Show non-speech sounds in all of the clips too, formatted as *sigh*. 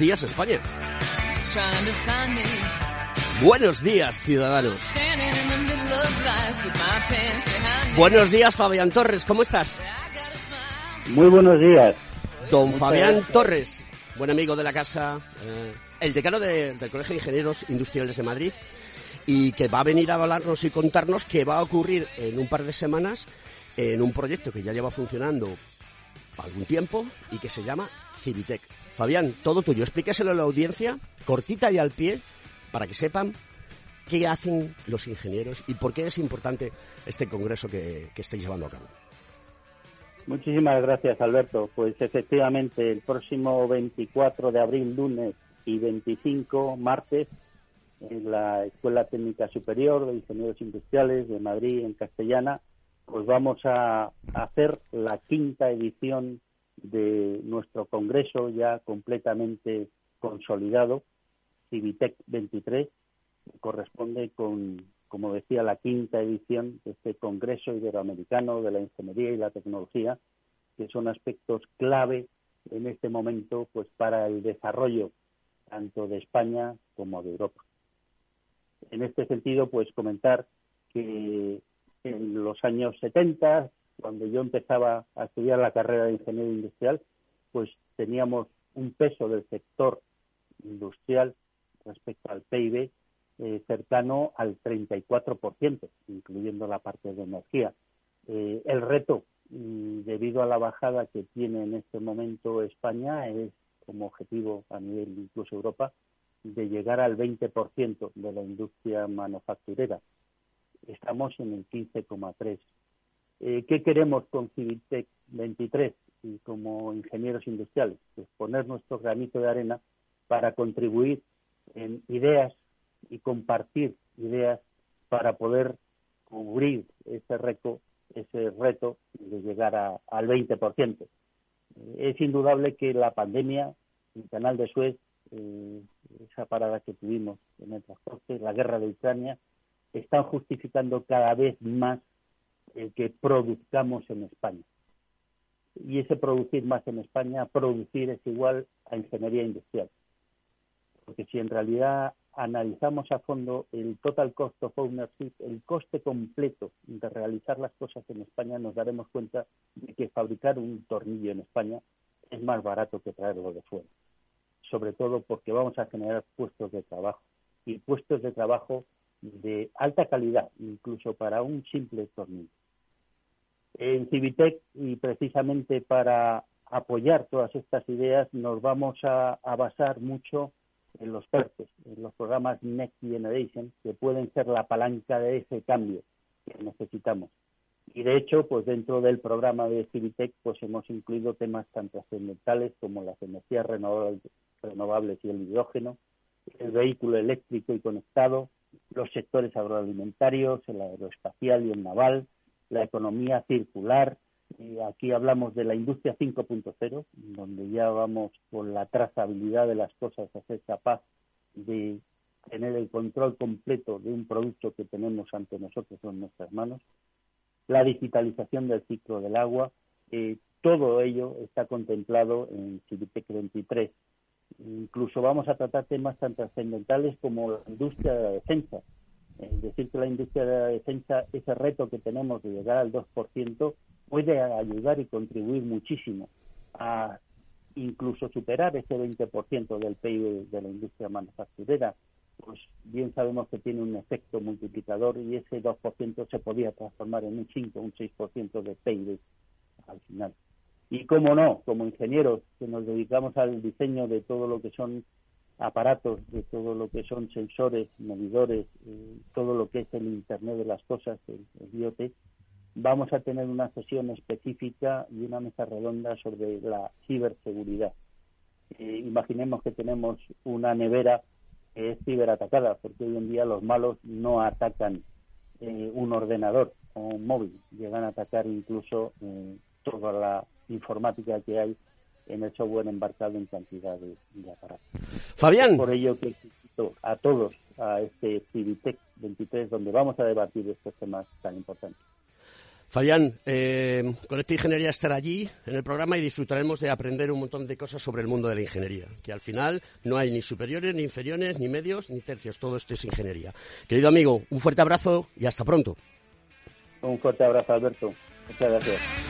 Días, España. Buenos días, ciudadanos. Buenos días, Fabián Torres. ¿Cómo estás? Muy buenos días. Don Fabián Torres, buen amigo de la casa, eh, el decano de- del Colegio de Ingenieros Industriales de Madrid, y que va a venir a hablarnos y contarnos qué va a ocurrir en un par de semanas en un proyecto que ya lleva funcionando algún tiempo y que se llama Civitec. Fabián, todo tuyo. Explíqueselo a la audiencia, cortita y al pie, para que sepan qué hacen los ingenieros y por qué es importante este congreso que, que estáis llevando a cabo. Muchísimas gracias, Alberto. Pues efectivamente, el próximo 24 de abril, lunes, y 25, martes, en la Escuela Técnica Superior de Ingenieros Industriales de Madrid, en Castellana, pues vamos a hacer la quinta edición de nuestro congreso ya completamente consolidado, Civitec 23, que corresponde con, como decía, la quinta edición de este Congreso Iberoamericano de la Ingeniería y la Tecnología, que son aspectos clave en este momento pues para el desarrollo tanto de España como de Europa. En este sentido, pues comentar que en los años 70, cuando yo empezaba a estudiar la carrera de ingeniero industrial, pues teníamos un peso del sector industrial respecto al PIB eh, cercano al 34%, incluyendo la parte de energía. Eh, el reto, mm, debido a la bajada que tiene en este momento España, es como objetivo a nivel incluso Europa, de llegar al 20% de la industria manufacturera. Estamos en el 15,3%. Eh, ¿Qué queremos con Civitec 23 y como ingenieros industriales? Pues poner nuestro granito de arena para contribuir en ideas y compartir ideas para poder cubrir ese reto, ese reto de llegar al 20%. Eh, Es indudable que la pandemia, el canal de Suez, eh, esa parada que tuvimos en el transporte, la guerra de Ucrania, están justificando cada vez más el que produzcamos en España. Y ese producir más en España, producir es igual a ingeniería industrial. Porque si en realidad analizamos a fondo el total cost of ownership, el coste completo de realizar las cosas en España, nos daremos cuenta de que fabricar un tornillo en España es más barato que traerlo de fuera. Sobre todo porque vamos a generar puestos de trabajo y puestos de trabajo de alta calidad, incluso para un simple tornillo. En Civitec, y precisamente para apoyar todas estas ideas, nos vamos a, basar mucho en los PERTES, en los programas Next Generation, que pueden ser la palanca de ese cambio que necesitamos. Y de hecho, pues dentro del programa de Civitec, pues hemos incluido temas tan trascendentales como las energías renovables y el hidrógeno, el vehículo eléctrico y conectado, los sectores agroalimentarios, el aeroespacial y el naval, la economía circular. Aquí hablamos de la industria 5.0, donde ya vamos con la trazabilidad de las cosas a ser capaz de tener el control completo de un producto que tenemos ante nosotros en nuestras manos. La digitalización del ciclo del agua, eh, todo ello está contemplado en Civitec 23. Incluso vamos a tratar temas tan trascendentales como la industria de la defensa. Decir, que la industria de la defensa, ese reto que tenemos de llegar al 2%, puede ayudar y contribuir muchísimo a incluso superar ese 20% del PIB de la industria manufacturera. Pues bien sabemos que tiene un efecto multiplicador y ese 2% se podría transformar en un 5, un 6% de PIB al final. Y cómo no, como ingenieros que nos dedicamos al diseño de todo lo que son aparatos, de todo lo que son sensores, medidores, eh, todo lo que es el Internet de las cosas, el, el IoT, vamos a tener una sesión específica y una mesa redonda sobre la ciberseguridad. eh, imaginemos que tenemos una nevera que es ciberatacada, porque hoy en día los malos no atacan eh, un ordenador o un móvil, llegan a atacar incluso eh, toda la informática que hay en el software embarcado en cantidad de, aparatos. Fabián. por ello que invito a todos a este Civitec 23, donde vamos a debatir estos temas tan importantes. Fabián, eh, con esta ingeniería estará allí en el programa y disfrutaremos de aprender un montón de cosas sobre el mundo de la ingeniería, que al final no hay ni superiores, ni inferiores, ni medios, ni tercios, todo esto es ingeniería. Querido amigo, un fuerte abrazo y hasta pronto. Un fuerte abrazo, Alberto. Muchas gracias.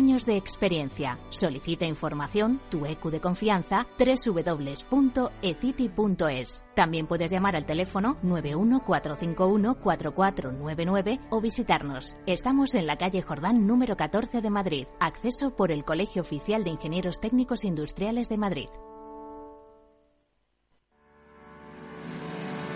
de experiencia. Solicita información, tu EQ de confianza, www.ecity.es. También puedes llamar al teléfono 914514499 o visitarnos. Estamos en la calle Jordán número 14 de Madrid. Acceso por el Colegio Oficial de Ingenieros Técnicos Industriales de Madrid.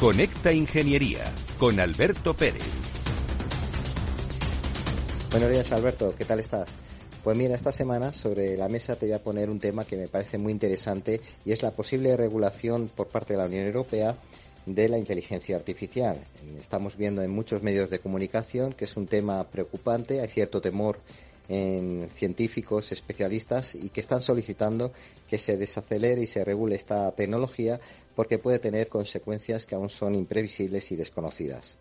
Conecta Ingeniería con Alberto Pérez. Buenos días Alberto, ¿qué tal estás? Pues mira, esta semana sobre la mesa te voy a poner un tema que me parece muy interesante y es la posible regulación por parte de la Unión Europea de la inteligencia artificial. Estamos viendo en muchos medios de comunicación que es un tema preocupante, hay cierto temor en científicos, especialistas y que están solicitando que se desacelere y se regule esta tecnología porque puede tener consecuencias que aún son imprevisibles y desconocidas.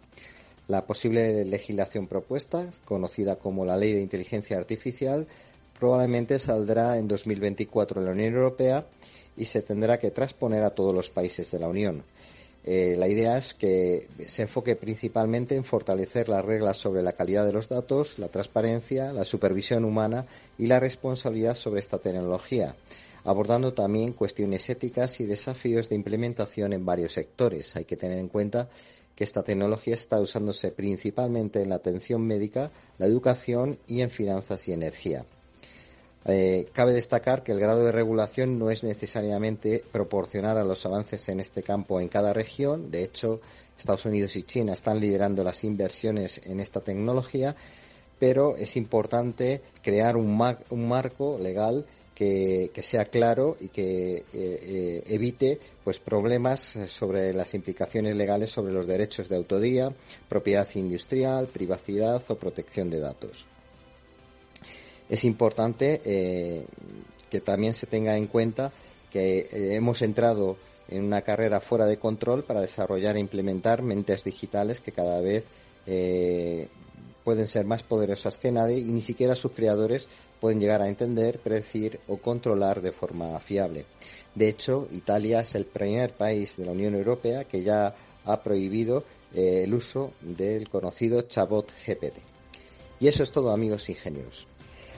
La posible legislación propuesta, conocida como la Ley de Inteligencia Artificial, probablemente saldrá en 2024 en la Unión Europea y se tendrá que transponer a todos los países de la Unión. Eh, la idea es que se enfoque principalmente en fortalecer las reglas sobre la calidad de los datos, la transparencia, la supervisión humana y la responsabilidad sobre esta tecnología, abordando también cuestiones éticas y desafíos de implementación en varios sectores. Hay que tener en cuenta que esta tecnología está usándose principalmente en la atención médica, la educación y en finanzas y energía. Eh, cabe destacar que el grado de regulación no es necesariamente proporcional a los avances en este campo en cada región. De hecho, Estados Unidos y China están liderando las inversiones en esta tecnología, pero es importante crear un, marco legal que, sea claro y que eh, eh, evite pues problemas sobre las implicaciones legales sobre los derechos de autoría, propiedad industrial, privacidad o protección de datos. Es importante eh, que también se tenga en cuenta que hemos entrado en una carrera fuera de control para desarrollar e implementar mentes digitales que cada vez pueden ser más poderosas que nadie y ni siquiera sus creadores pueden llegar a entender, predecir o controlar de forma fiable. De hecho, Italia es el primer país de la Unión Europea que ya ha prohibido eh, el uso del conocido chabot GPT. Y eso es todo, amigos ingenieros.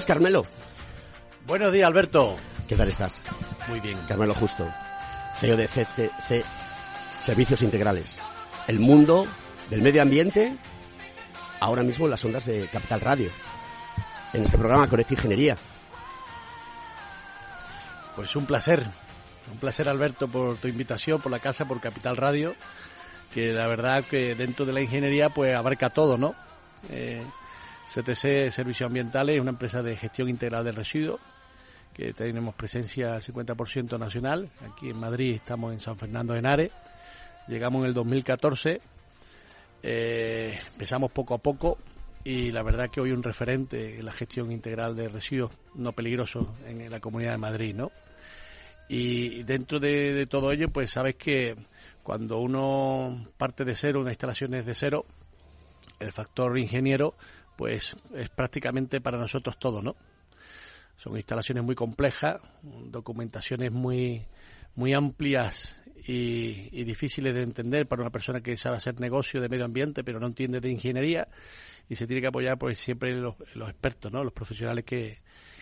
días, Carmelo. Buenos días, Alberto. ¿Qué tal estás? Muy bien. Carmelo Justo, CEO de CTC Servicios Integrales. El mundo del medio ambiente, ahora mismo en las ondas de Capital Radio. En este programa Conecta Ingeniería. Pues un placer. Un placer, Alberto, por tu invitación, por la casa, por Capital Radio. Que la verdad que dentro de la ingeniería, pues abarca todo, ¿no? Eh, CTC Servicios Ambientales es una empresa de gestión integral de residuos que tenemos presencia 50% nacional. Aquí en Madrid estamos en San Fernando de Henares. Llegamos en el 2014. Eh, empezamos poco a poco y la verdad que hoy un referente en la gestión integral de residuos no peligrosos en la Comunidad de Madrid, ¿no? Y dentro de, de todo ello, pues sabes que cuando uno parte de cero, una instalación es de cero, el factor ingeniero pues es prácticamente para nosotros todo, ¿no? Son instalaciones muy complejas, documentaciones muy, muy amplias y, difíciles de entender para una persona que sabe hacer negocio de medio ambiente pero no entiende de ingeniería y se tiene que apoyar pues siempre los, los expertos, ¿no? Los profesionales que,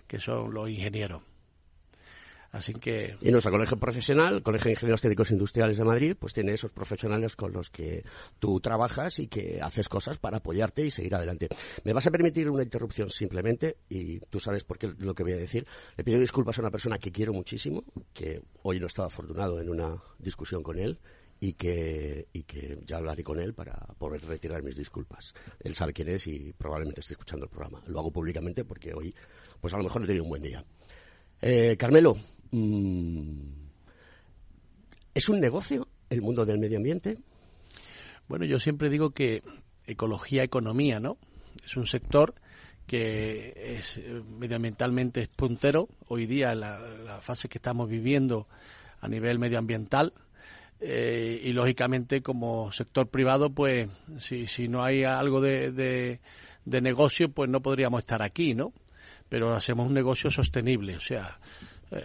que son los ingenieros. Así que... Y nuestro colegio profesional, Colegio de Ingenieros Técnicos Industriales de Madrid, pues tiene esos profesionales con los que tú trabajas y que haces cosas para apoyarte y seguir adelante. Me vas a permitir una interrupción simplemente, y tú sabes por qué lo que voy a decir. Le pido disculpas a una persona que quiero muchísimo, que hoy no estaba afortunado en una discusión con él, y que, y que ya hablaré con él para poder retirar mis disculpas. Él sabe quién es y probablemente esté escuchando el programa. Lo hago públicamente porque hoy, pues a lo mejor no he tenido un buen día. Eh, Carmelo, ¿Es un negocio el mundo del medio ambiente? Bueno, yo siempre digo que ecología, economía, ¿no? Es un sector que es eh, medioambientalmente es puntero hoy día la, la fase que estamos viviendo a nivel medioambiental eh, y lógicamente como sector privado pues si, si no hay algo de, de, de negocio pues no podríamos estar aquí no pero hacemos un negocio sostenible o sea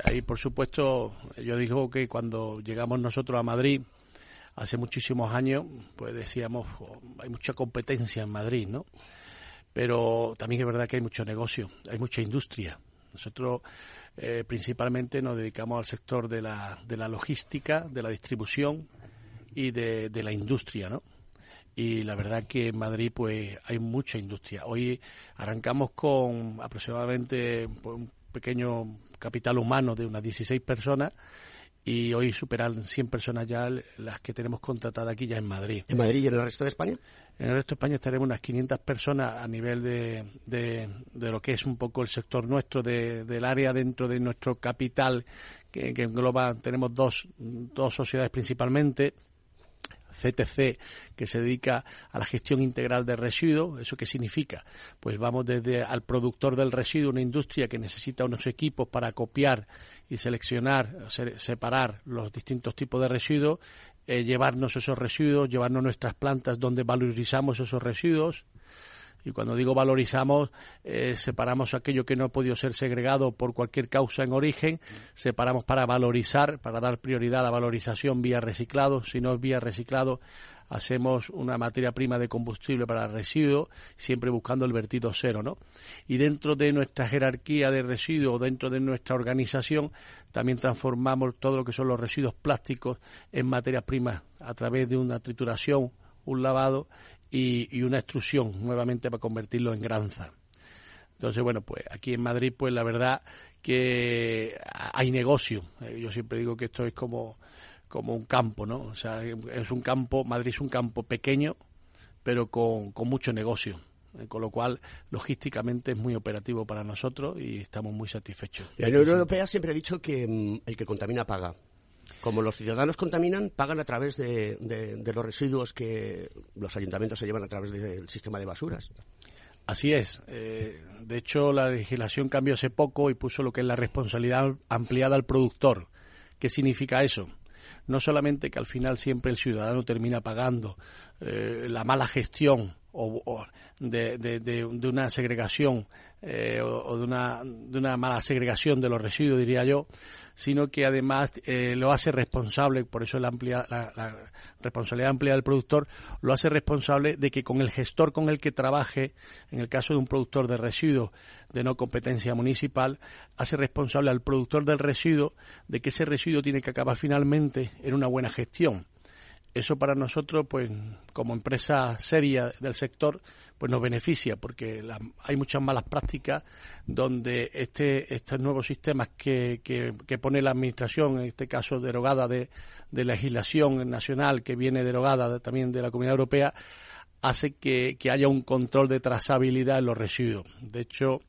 ahí, por supuesto, yo digo que cuando llegamos nosotros a Madrid, hace muchísimos años, pues decíamos, oh, hay mucha competencia en Madrid, ¿no? Pero también es verdad que hay mucho negocio, hay mucha industria. Nosotros eh, principalmente nos dedicamos al sector de la, de la logística, de la distribución y de, de la industria, ¿no? y la verdad que en Madrid pues hay mucha industria. Hoy arrancamos con aproximadamente pues, un pequeño capital humano de unas 16 personas y hoy superan 100 personas ya las que tenemos contratadas aquí ya en Madrid. ¿En Madrid y en el resto de España? En el resto de España estaremos unas 500 personas a nivel de, de, lo que es un poco el sector nuestro, de, del área dentro de nuestro capital, que, que engloba, tenemos dos, dos sociedades principalmente, CTC, que se dedica a la gestión integral de residuos. ¿Eso qué significa? Pues vamos desde al productor del residuo, una industria que necesita unos equipos para copiar y seleccionar, separar los distintos tipos de residuos, eh, llevarnos esos residuos, llevarnos nuestras plantas donde valorizamos esos residuos, y cuando digo valorizamos, eh, separamos aquello que no ha podido ser segregado por cualquier causa en origen, separamos para valorizar, para dar prioridad a la valorización vía reciclado. Si no es vía reciclado, hacemos una materia prima de combustible para residuos, siempre buscando el vertido cero, ¿no? Y dentro de nuestra jerarquía de residuos, dentro de nuestra organización, también transformamos todo lo que son los residuos plásticos en materias primas a través de una trituración, un lavado y, una extrusión nuevamente para convertirlo en granza. Entonces, bueno, pues aquí en Madrid, pues la verdad que hay negocio. Eh, yo siempre digo que esto es como, como un campo, ¿no? O sea, es un campo, Madrid es un campo pequeño, pero con, con mucho negocio. Eh, con lo cual, logísticamente es muy operativo para nosotros y estamos muy satisfechos. La Unión Europea siempre ha dicho que mm, el que contamina paga como los ciudadanos contaminan, pagan a través de, los residuos que los ayuntamientos se llevan a través del sistema de basuras. Así es. Eh, de hecho, la legislación cambió hace poco y puso lo que es la responsabilidad ampliada al productor. ¿Qué significa eso? No solamente que al final siempre el ciudadano termina pagando eh, la mala gestión o, de, de, una segregación eh, o, de, una, de una mala segregación de los residuos, diría yo, sino que además eh, lo hace responsable, por eso la, amplia, la, responsabilidad amplia del productor, lo hace responsable de que con el gestor con el que trabaje, en el caso de un productor de residuos de no competencia municipal, hace responsable al productor del residuo de que ese residuo tiene que acabar finalmente en una buena gestión eso para nosotros, pues como empresa seria del sector, pues nos beneficia porque hay muchas malas prácticas donde este, estos nuevos sistemas que, que, pone la Administración, en este caso derogada de, legislación nacional que viene derogada también de la Comunidad Europea, hace que, haya un control de trazabilidad en los residuos. De hecho,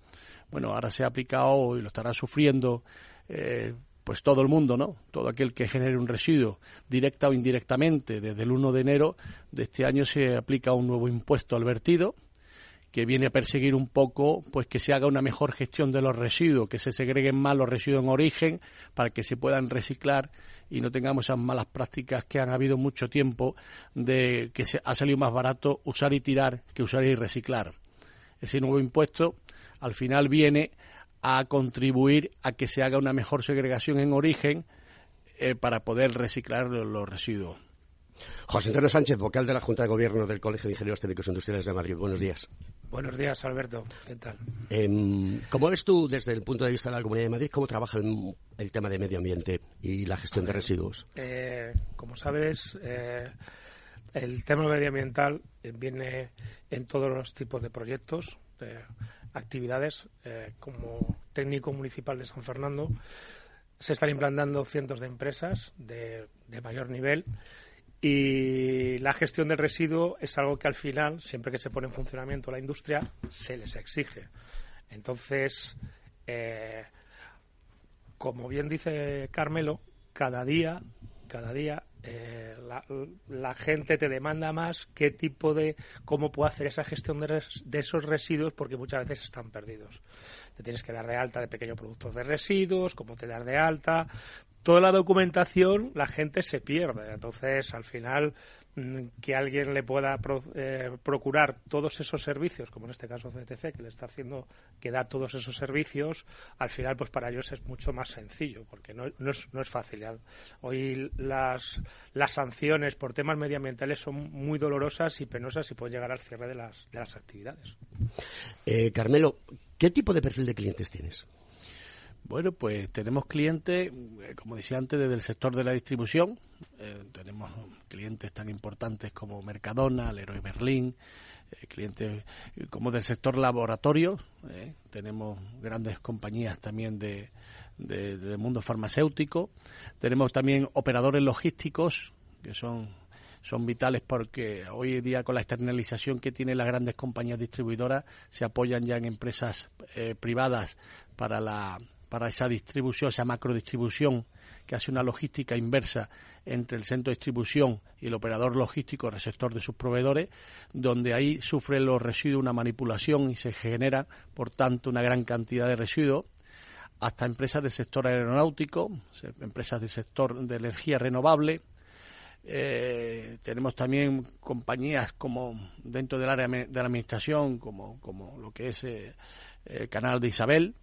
bueno, ahora se ha aplicado y lo estará sufriendo eh, pues todo el mundo, ¿no? Todo aquel que genere un residuo, directa o indirectamente, desde el 1 de enero de este año se aplica un nuevo impuesto al vertido que viene a perseguir un poco pues que se haga una mejor gestión de los residuos, que se segreguen más los residuos en origen para que se puedan reciclar y no tengamos esas malas prácticas que han habido mucho tiempo de que se ha salido más barato usar y tirar que usar y reciclar. Ese nuevo impuesto al final viene a contribuir a que se haga una mejor segregación en origen eh, para poder reciclar los, residuos. José Antonio Sánchez, vocal de la Junta de Gobierno del Colegio de Ingenieros Técnicos Industriales de Madrid. Buenos días. Buenos días, Alberto. ¿Qué tal? Em, ¿Cómo ves tú, desde el punto de vista de la Comunidad de Madrid, cómo trabaja el, tema de medio ambiente y la gestión de residuos? Eh, como sabes, eh, el tema medioambiental viene en todos los tipos de proyectos actividades eh, como técnico municipal de San Fernando. Se están implantando cientos de empresas de, mayor nivel y la gestión del residuo es algo que al final, siempre que se pone en funcionamiento la industria, se les exige. Entonces, eh, como bien dice Carmelo, cada día, cada día eh, la, gente te demanda más qué tipo de, cómo puedo hacer esa gestión de, de, esos residuos porque muchas veces están perdidos. Te tienes que dar de alta de pequeños productos de residuos, cómo te dar de alta. Toda la documentación la gente se pierde. Entonces, al final, que alguien le pueda eh, procurar todos esos servicios, como en este caso CTC, que le está haciendo que da todos esos servicios, al final, pues para ellos es mucho más sencillo, porque no, no, es, no es fácil. Hoy las, las sanciones por temas medioambientales son muy dolorosas y penosas y pueden llegar al cierre de las, de las actividades. Eh, Carmelo, ¿qué tipo de perfil de clientes tienes? Bueno, pues tenemos clientes, eh, como decía antes, desde el sector de la distribución. Eh, tenemos clientes tan importantes como Mercadona, Leroy Berlín, eh, clientes como del sector laboratorio. tenemos grandes compañías también de, del mundo farmacéutico. Tenemos también operadores logísticos, que son son vitales porque hoy en día con la externalización que tienen las grandes compañías distribuidoras se apoyan ya en empresas privadas para la para esa distribución, esa macrodistribución que hace una logística inversa entre el centro de distribución y el operador logístico receptor de sus proveedores, donde ahí sufren los residuos una manipulación y se genera, por tanto, una gran cantidad de residuos, hasta empresas del sector aeronáutico, empresas del sector de energía renovable. Eh, tenemos también compañías como dentro del área de la administración, como, como lo que es eh, el Canal de Isabel,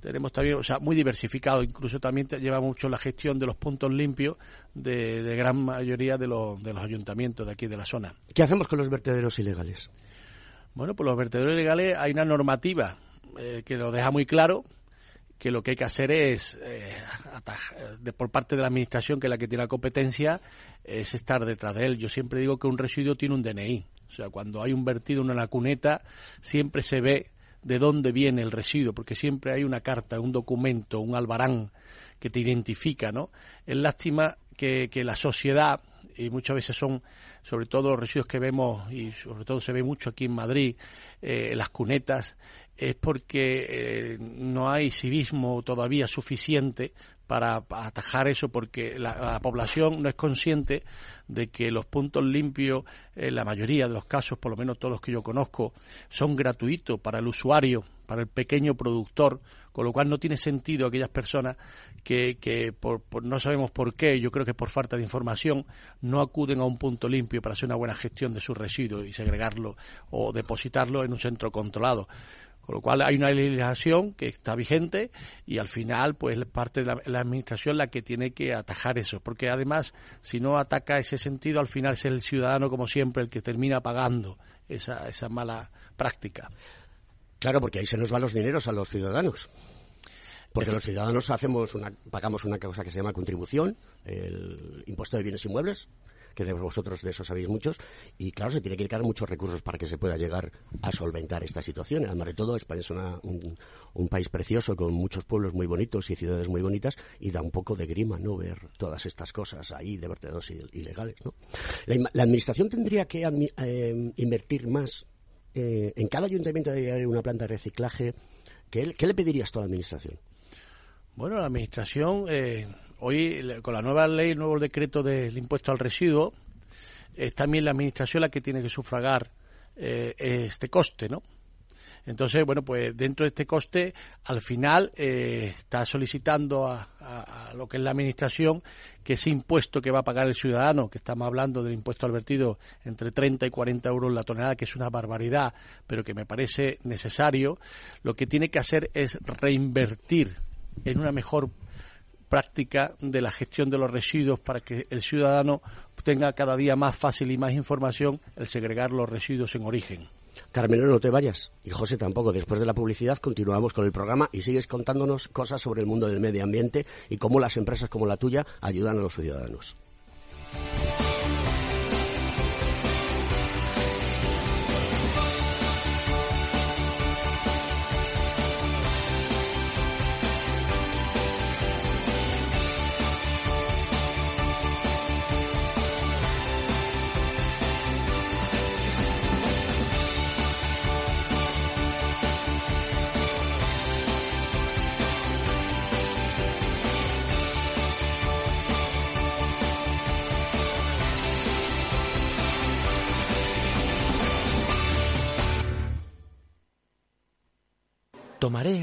tenemos también, o sea, muy diversificado, incluso también lleva mucho la gestión de los puntos limpios de, gran mayoría de los, de los ayuntamientos de aquí de la zona. ¿Qué hacemos con los vertederos ilegales? Bueno, pues los vertederos ilegales hay una normativa eh, que lo deja muy claro que lo que hay que hacer es, eh, de, por parte de la Administración, que es la que tiene la competencia, es estar detrás de él. Yo siempre digo que un residuo tiene un DNI. O sea, cuando hay un vertido en una cuneta, siempre se ve de dónde viene el residuo, porque siempre hay una carta, un documento, un albarán que te identifica, ¿no? Es lástima que, que la sociedad, y muchas veces son, sobre todo los residuos que vemos, y sobre todo se ve mucho aquí en Madrid, eh, las cunetas, es porque eh, no hay civismo todavía suficiente para atajar eso porque la, población no es consciente de que los puntos limpios, en la mayoría de los casos, por lo menos todos los que yo conozco, son gratuitos para el usuario, para el pequeño productor, con lo cual no tiene sentido aquellas personas que, que por, no sabemos por qué, yo creo que por falta de información, no acuden a un punto limpio para hacer una buena gestión de sus residuos y segregarlo o depositarlo en un centro controlado. Con lo cual hay una legislación que está vigente y al final pues es parte de la, administración la que tiene que atajar eso, porque además si no ataca ese sentido al final es el ciudadano como siempre el que termina pagando esa, esa mala práctica. Claro, porque ahí se nos van los dineros a los ciudadanos. Porque los ciudadanos hacemos una, pagamos una cosa que se llama contribución, el impuesto de bienes inmuebles, que de vosotros de eso sabéis muchos, y claro, se tiene que dedicar muchos recursos para que se pueda llegar a solventar esta situación. Además de todo, España es un, país precioso con muchos pueblos muy bonitos y ciudades muy bonitas, y da un poco de grima, ¿no? Ver todas estas cosas ahí de vertederos ilegales, ¿no? La, Administración tendría que eh, invertir más. Eh, en cada ayuntamiento debería haber una planta de reciclaje. ¿Qué, le pedirías a la Administración? Bueno, la Administración, eh, hoy con la nueva ley, el nuevo decreto del impuesto al residuo, es también la Administración la que tiene que sufragar eh, este coste, ¿no? Entonces, bueno, pues dentro de este coste, al final eh, está solicitando a, lo que es la Administración que ese impuesto que va a pagar el ciudadano, que estamos hablando del impuesto al vertido entre 30 y 40 euros la tonelada, que es una barbaridad, pero que me parece necesario, lo que tiene que hacer es reinvertir en una mejor práctica de la gestión de los residuos para que el ciudadano tenga cada día más fácil y más información el segregar los residuos en origen. Carmelo, no te vayas. Y José tampoco. Después de la publicidad continuamos con el programa y sigues contándonos cosas sobre el mundo del medio ambiente y cómo las empresas como la tuya ayudan a los ciudadanos.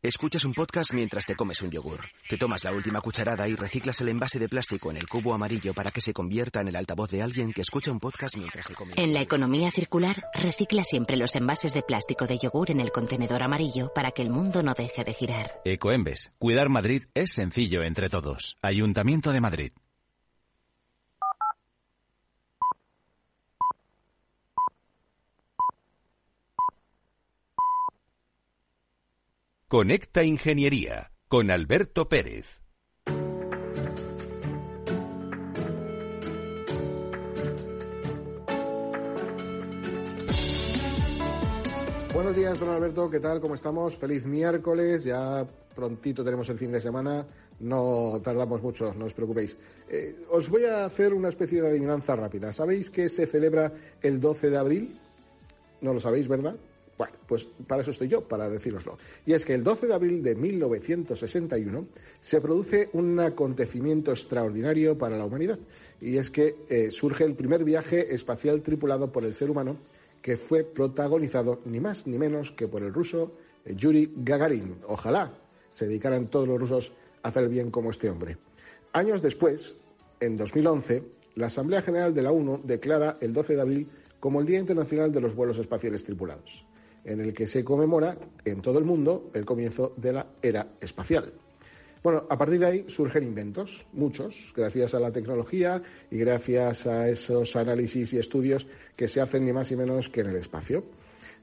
Escuchas un podcast mientras te comes un yogur. Te tomas la última cucharada y reciclas el envase de plástico en el cubo amarillo para que se convierta en el altavoz de alguien que escucha un podcast mientras se come. En la economía circular, recicla siempre los envases de plástico de yogur en el contenedor amarillo para que el mundo no deje de girar. Ecoembes. Cuidar Madrid es sencillo entre todos. Ayuntamiento de Madrid. Conecta Ingeniería con Alberto Pérez. Buenos días, don Alberto. ¿Qué tal? ¿Cómo estamos? Feliz miércoles. Ya prontito tenemos el fin de semana. No tardamos mucho, no os preocupéis. Eh, os voy a hacer una especie de adivinanza rápida. ¿Sabéis que se celebra el 12 de abril? No lo sabéis, ¿verdad? Bueno, pues para eso estoy yo, para decíroslo. Y es que el 12 de abril de 1961 se produce un acontecimiento extraordinario para la humanidad. Y es que eh, surge el primer viaje espacial tripulado por el ser humano que fue protagonizado ni más ni menos que por el ruso eh, Yuri Gagarin. Ojalá se dedicaran todos los rusos a hacer el bien como este hombre. Años después, en 2011, La Asamblea General de la ONU declara el 12 de abril como el Día Internacional de los Vuelos Espaciales Tripulados, en el que se conmemora en todo el mundo el comienzo de la era espacial. Bueno, a partir de ahí surgen inventos, muchos, gracias a la tecnología y gracias a esos análisis y estudios que se hacen ni más ni menos que en el espacio.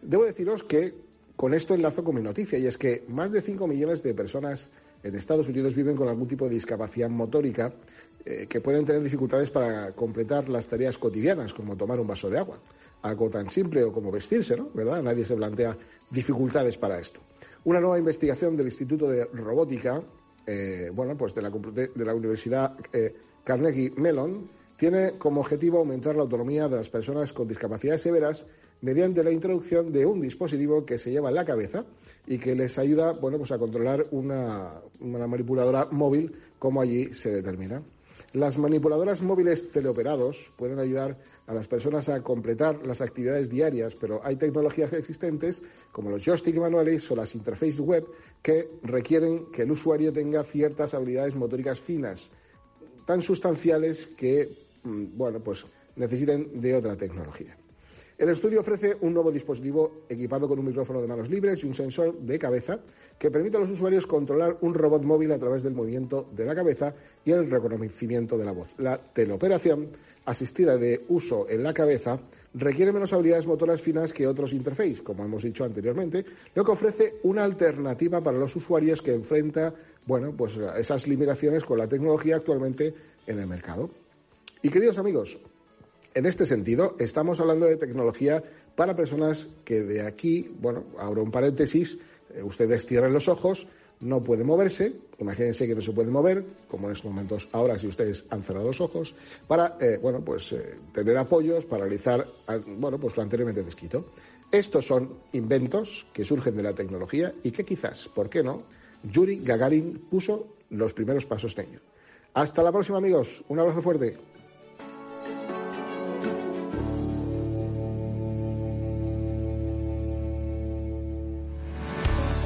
Debo deciros que con esto enlazo con mi noticia y es que más de 5 millones de personas en Estados Unidos viven con algún tipo de discapacidad motórica eh, que pueden tener dificultades para completar las tareas cotidianas, como tomar un vaso de agua. Algo tan simple o como vestirse, ¿no? ¿Verdad? Nadie se plantea dificultades para esto. Una nueva investigación del Instituto de Robótica eh, bueno, pues de la, de, la Universidad eh, Carnegie Mellon, tiene como objetivo aumentar la autonomía de las personas con discapacidades severas mediante la introducción de un dispositivo que se lleva en la cabeza y que les ayuda, bueno, pues a controlar una, una manipuladora móvil como allí se determina. Las manipuladoras móviles teleoperados pueden ayudar a las personas a completar las actividades diarias, pero hay tecnologías existentes como los joystick manuales o las interfaces web que requieren que el usuario tenga ciertas habilidades motóricas finas, tan sustanciales que, mm, bueno, pues necesiten de otra tecnología. El estudio ofrece un nuevo dispositivo equipado con un micrófono de manos libres y un sensor de cabeza que permite a los usuarios controlar un robot móvil a través del movimiento de la cabeza y el reconocimiento de la voz. La teleoperación asistida de uso en la cabeza requiere menos habilidades motoras finas que otros interfaces, como hemos dicho anteriormente, lo que ofrece una alternativa para los usuarios que enfrenta, bueno, pues esas limitaciones con la tecnología actualmente en el mercado. Y queridos amigos, en este sentido, estamos hablando de tecnología para personas que de aquí, bueno, abro un paréntesis, eh, ustedes cierren los ojos, no pueden moverse, imagínense que no se pueden mover, como en estos momentos ahora si ustedes han cerrado los ojos, para, eh, bueno, pues eh, tener apoyos, para realizar, bueno, pues lo anteriormente descrito. Estos son inventos que surgen de la tecnología y que quizás, ¿por qué no?, Yuri Gagarin puso los primeros pasos en ello. Hasta la próxima, amigos. Un abrazo fuerte.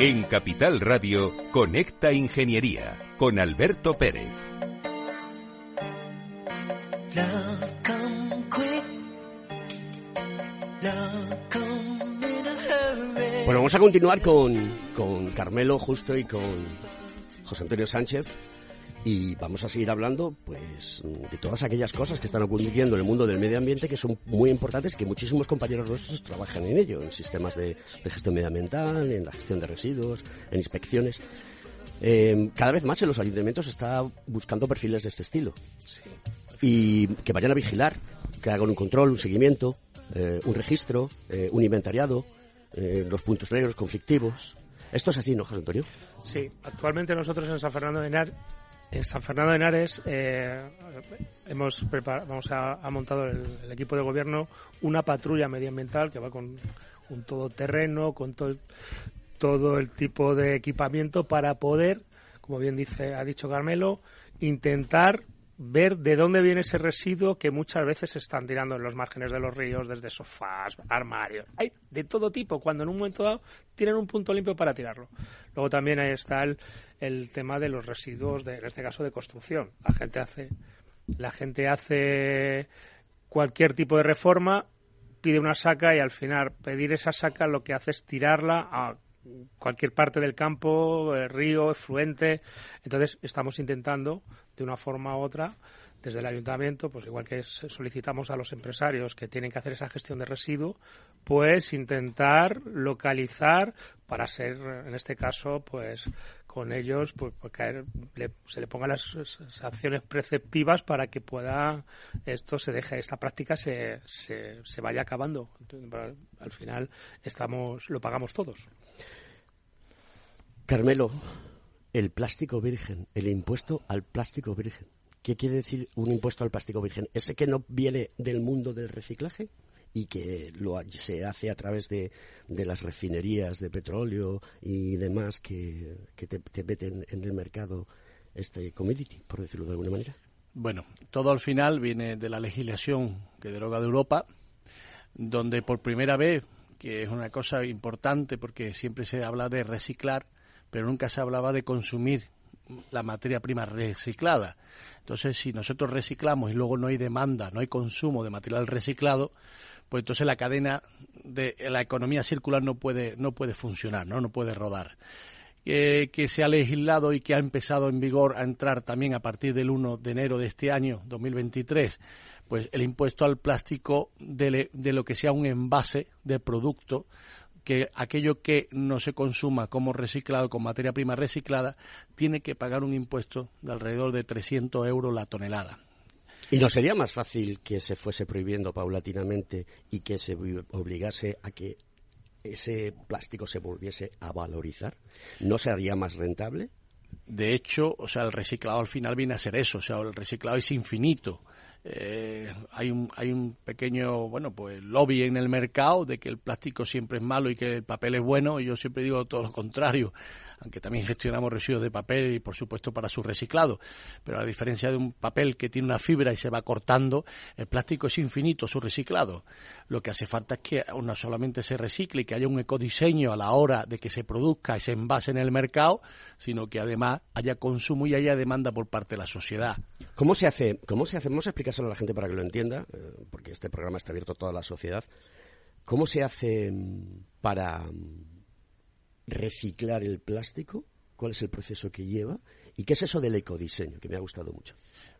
En Capital Radio, Conecta Ingeniería con Alberto Pérez. Bueno, vamos a continuar con, con Carmelo Justo y con José Antonio Sánchez y vamos a seguir hablando pues de todas aquellas cosas que están ocurriendo en el mundo del medio ambiente que son muy importantes que muchísimos compañeros nuestros trabajan en ello, en sistemas de, gestión medioambiental, en la gestión de residuos, en inspecciones. Eh, cada vez más en los ayuntamientos se está buscando perfiles de este estilo. Y que vayan a vigilar, que hagan un control, un seguimiento, eh, un registro, eh, un inventariado, los puntos negros conflictivos. Esto es así, ¿no, José Antonio? Sí, actualmente nosotros en San Fernando de Henar en San Fernando de Henares eh, hemos vamos a, ha montado el, equipo de gobierno una patrulla medioambiental que va con un todoterreno, con todo, todo el tipo de equipamiento para poder, como bien dice ha dicho Carmelo, intentar ver de dónde viene ese residuo que muchas veces se están tirando en los márgenes de los ríos, desde sofás, armarios. Hay de todo tipo, cuando en un momento dado tienen un punto limpio para tirarlo. Luego también ahí está el, el tema de los residuos, de, en este caso de construcción. La gente hace, la gente hace cualquier tipo de reforma, pide una saca y al final pedir esa saca lo que hace es tirarla a cualquier parte del campo, el río, fluente. Entonces estamos intentando, de una forma u otra, desde el ayuntamiento, pues igual que solicitamos a los empresarios que tienen que hacer esa gestión de residuo, pues intentar localizar para ser, en este caso, pues con ellos pues, pues se le pongan las sanciones preceptivas para que pueda esto se deje esta práctica se, se, se vaya acabando. Al final estamos lo pagamos todos. Carmelo el plástico virgen el impuesto al plástico virgen. ¿qué quiere decir un impuesto al plástico virgen? ese que no viene del mundo del reciclaje y que lo, se hace a través de, de las refinerías de petróleo y demás que, que te, te, meten en el mercado este commodity, por decirlo de alguna manera? Bueno, todo al final viene de la legislación que deroga de Europa, donde por primera vez, que es una cosa importante porque siempre se habla de reciclar, pero nunca se hablaba de consumir la materia prima reciclada. Entonces, si nosotros reciclamos y luego no hay demanda, no hay consumo de material reciclado, pues entonces la cadena de la economía circular no puede, no puede funcionar, no, no puede rodar. que se ha legislado y que ha empezado en vigor a entrar también a partir del 1 de enero de este año, 2023, pues el impuesto al plástico de, de lo que sea un envase de producto que aquello que no se consuma como reciclado, con materia prima reciclada, tiene que pagar un impuesto de alrededor de 300 euros la tonelada. ¿Y no sería más fácil que se fuese prohibiendo paulatinamente y que se obligase a que ese plástico se volviese a valorizar? ¿No sería más rentable? De hecho, o sea, el reciclado al final viene a ser eso, o sea, el reciclado es infinito. Eh, hay un hay un pequeño bueno pues lobby en el mercado de que el plástico siempre es malo y que el papel es bueno y yo siempre digo todo lo contrario aunque también gestionamos residuos de papel y por supuesto para su reciclado. Pero a diferencia de un papel que tiene una fibra y se va cortando, el plástico es infinito su reciclado. Lo que hace falta es que no solamente se recicle y que haya un ecodiseño a la hora de que se produzca ese envase en el mercado, sino que además haya consumo y haya demanda por parte de la sociedad. ¿Cómo se hace? ¿Cómo se hace? Vamos a explicárselo a la gente para que lo entienda, eh, porque este programa está abierto a toda la sociedad. ¿Cómo se hace mm, para mm, reciclar el plástico? ¿Cuál es el proceso que lleva? ¿Y qué es eso del ecodiseño? Que me ha gustado mucho.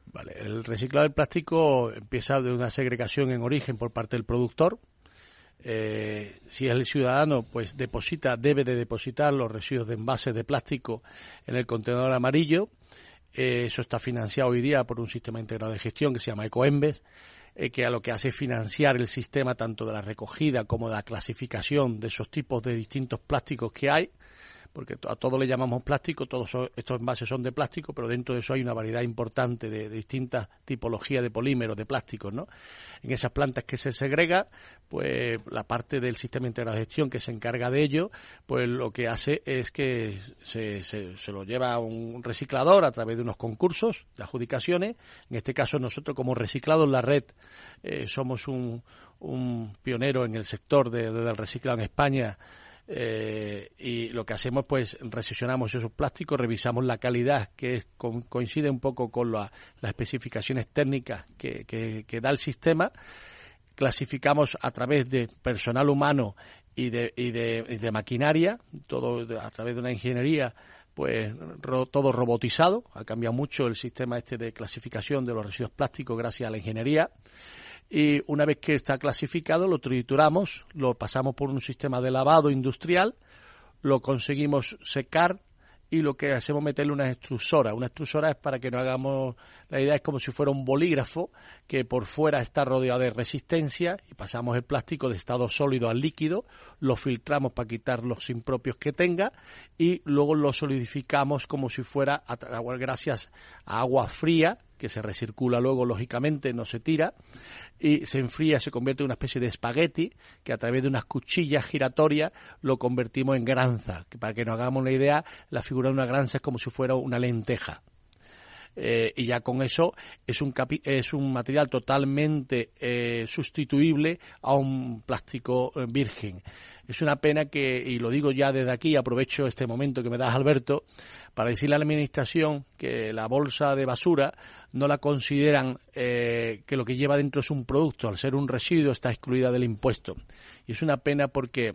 Vale, el reciclado del plástico empieza de una segregación en origen por parte del productor. Eh, si es el ciudadano, pues deposita, debe de depositar los residuos de envases de plástico en el contenedor amarillo. Eh, eso está financiado hoy día por un sistema integrado de gestión que se llama Ecoembes, eh, que a lo que hace financiar el sistema tanto de la recogida como de la clasificación de esos tipos de distintos plásticos que hay porque a todo le llamamos plástico, todos estos envases son de plástico, pero dentro de eso hay una variedad importante de, distintas tipologías de polímeros, de plásticos, ¿no? En esas plantas que se segrega, pues la parte del sistema integrado de gestión que se encarga de ello, pues lo que hace es que se, se, lo lleva a un reciclador a través de unos concursos de adjudicaciones. En este caso nosotros como reciclado en la red eh, somos un, un pionero en el sector de, del reciclado en España eh, y lo que hacemos pues recesionamos esos plásticos, revisamos la calidad que coincide un poco con las especificaciones técnicas que, que, da el sistema, clasificamos a través de personal humano y de, y de maquinaria, todo a través de una ingeniería pues todo robotizado, ha cambiado mucho el sistema este de clasificación de los residuos plásticos gracias a la ingeniería. Y una vez que está clasificado lo trituramos, lo pasamos por un sistema de lavado industrial, lo conseguimos secar y lo que hacemos es meterle una extrusora. Una extrusora es para que no hagamos, la idea es como si fuera un bolígrafo que por fuera está rodeado de resistencia y pasamos el plástico de estado sólido al líquido, lo filtramos para quitar los impropios que tenga y luego lo solidificamos como si fuera, gracias a agua fría, que se recircula luego, lógicamente, no se tira, y se enfría, se convierte en una especie de espagueti que a través de unas cuchillas giratorias lo convertimos en granza. Que para que nos hagamos una idea, la figura de una granza es como si fuera una lenteja. Eh, y ya con eso es un, es un material totalmente eh, sustituible a un plástico eh, virgen. Es una pena que, y lo digo ya desde aquí, aprovecho este momento que me das, Alberto, para decirle a la Administración que la bolsa de basura no la consideran que lo que lleva dentro es un producto, al ser un residuo está excluida del impuesto. Y es una pena porque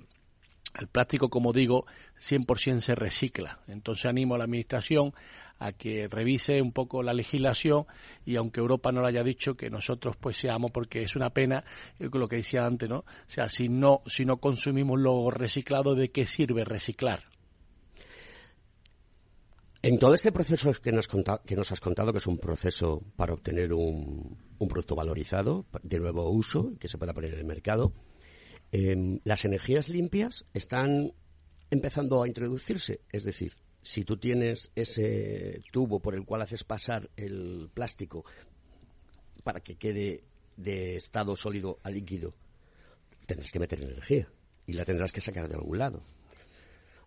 el plástico, como digo, 100% se recicla. Entonces animo a la Administración a que revise un poco la legislación y aunque Europa no lo haya dicho, que nosotros pues seamos, porque es una pena eh, lo que decía antes, ¿no? O sea, si no, si no consumimos lo reciclado, ¿de qué sirve reciclar? En todo este proceso que nos, que nos has contado, que es un proceso para obtener un, producto valorizado, de nuevo uso, que se pueda poner en el mercado, em, las energías limpias están empezando a introducirse. Es decir, si tú tienes ese tubo por el cual haces pasar el plástico para que quede de estado sólido a líquido, tendrás que meter energía y la tendrás que sacar de algún lado.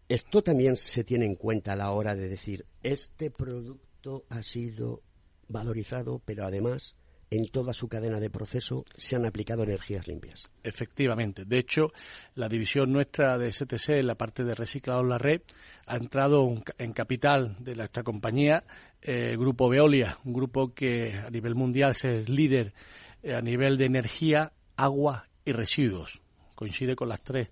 Esto también se tiene en cuenta a la hora de decir, este producto ha sido valorizado, pero además en toda su cadena de proceso se han aplicado energías limpias. Efectivamente. De hecho, la división nuestra de STC, en la parte de reciclado en la red, ha entrado en capital de nuestra compañía, eh, Grupo Veolia, un grupo que a nivel mundial es líder eh, a nivel de energía, agua y residuos. Coincide con las tres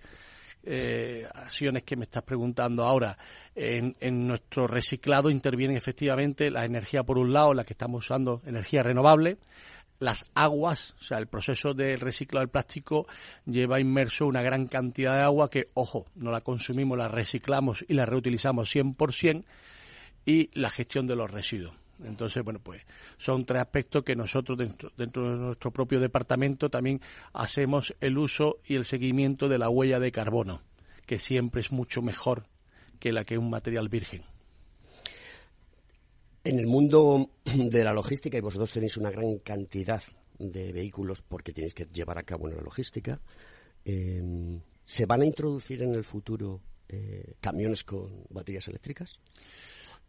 eh, acciones que me estás preguntando ahora. En, nuestro reciclado intervienen efectivamente la energía, por un lado, la que estamos usando, energía renovable, las aguas, o sea, el proceso de reciclado del plástico lleva inmerso una gran cantidad de agua que, ojo, no la consumimos, la reciclamos y la reutilizamos 100%, y la gestión de los residuos. Entonces, bueno, pues son tres aspectos que nosotros dentro, dentro, de nuestro propio departamento también hacemos el uso y el seguimiento de la huella de carbono, que siempre es mucho mejor que la que un material virgen. En el mundo de la logística, y vosotros tenéis una gran cantidad de vehículos porque tenéis que llevar a cabo una logística, eh, ¿se van a introducir en el futuro eh, camiones con baterías eléctricas?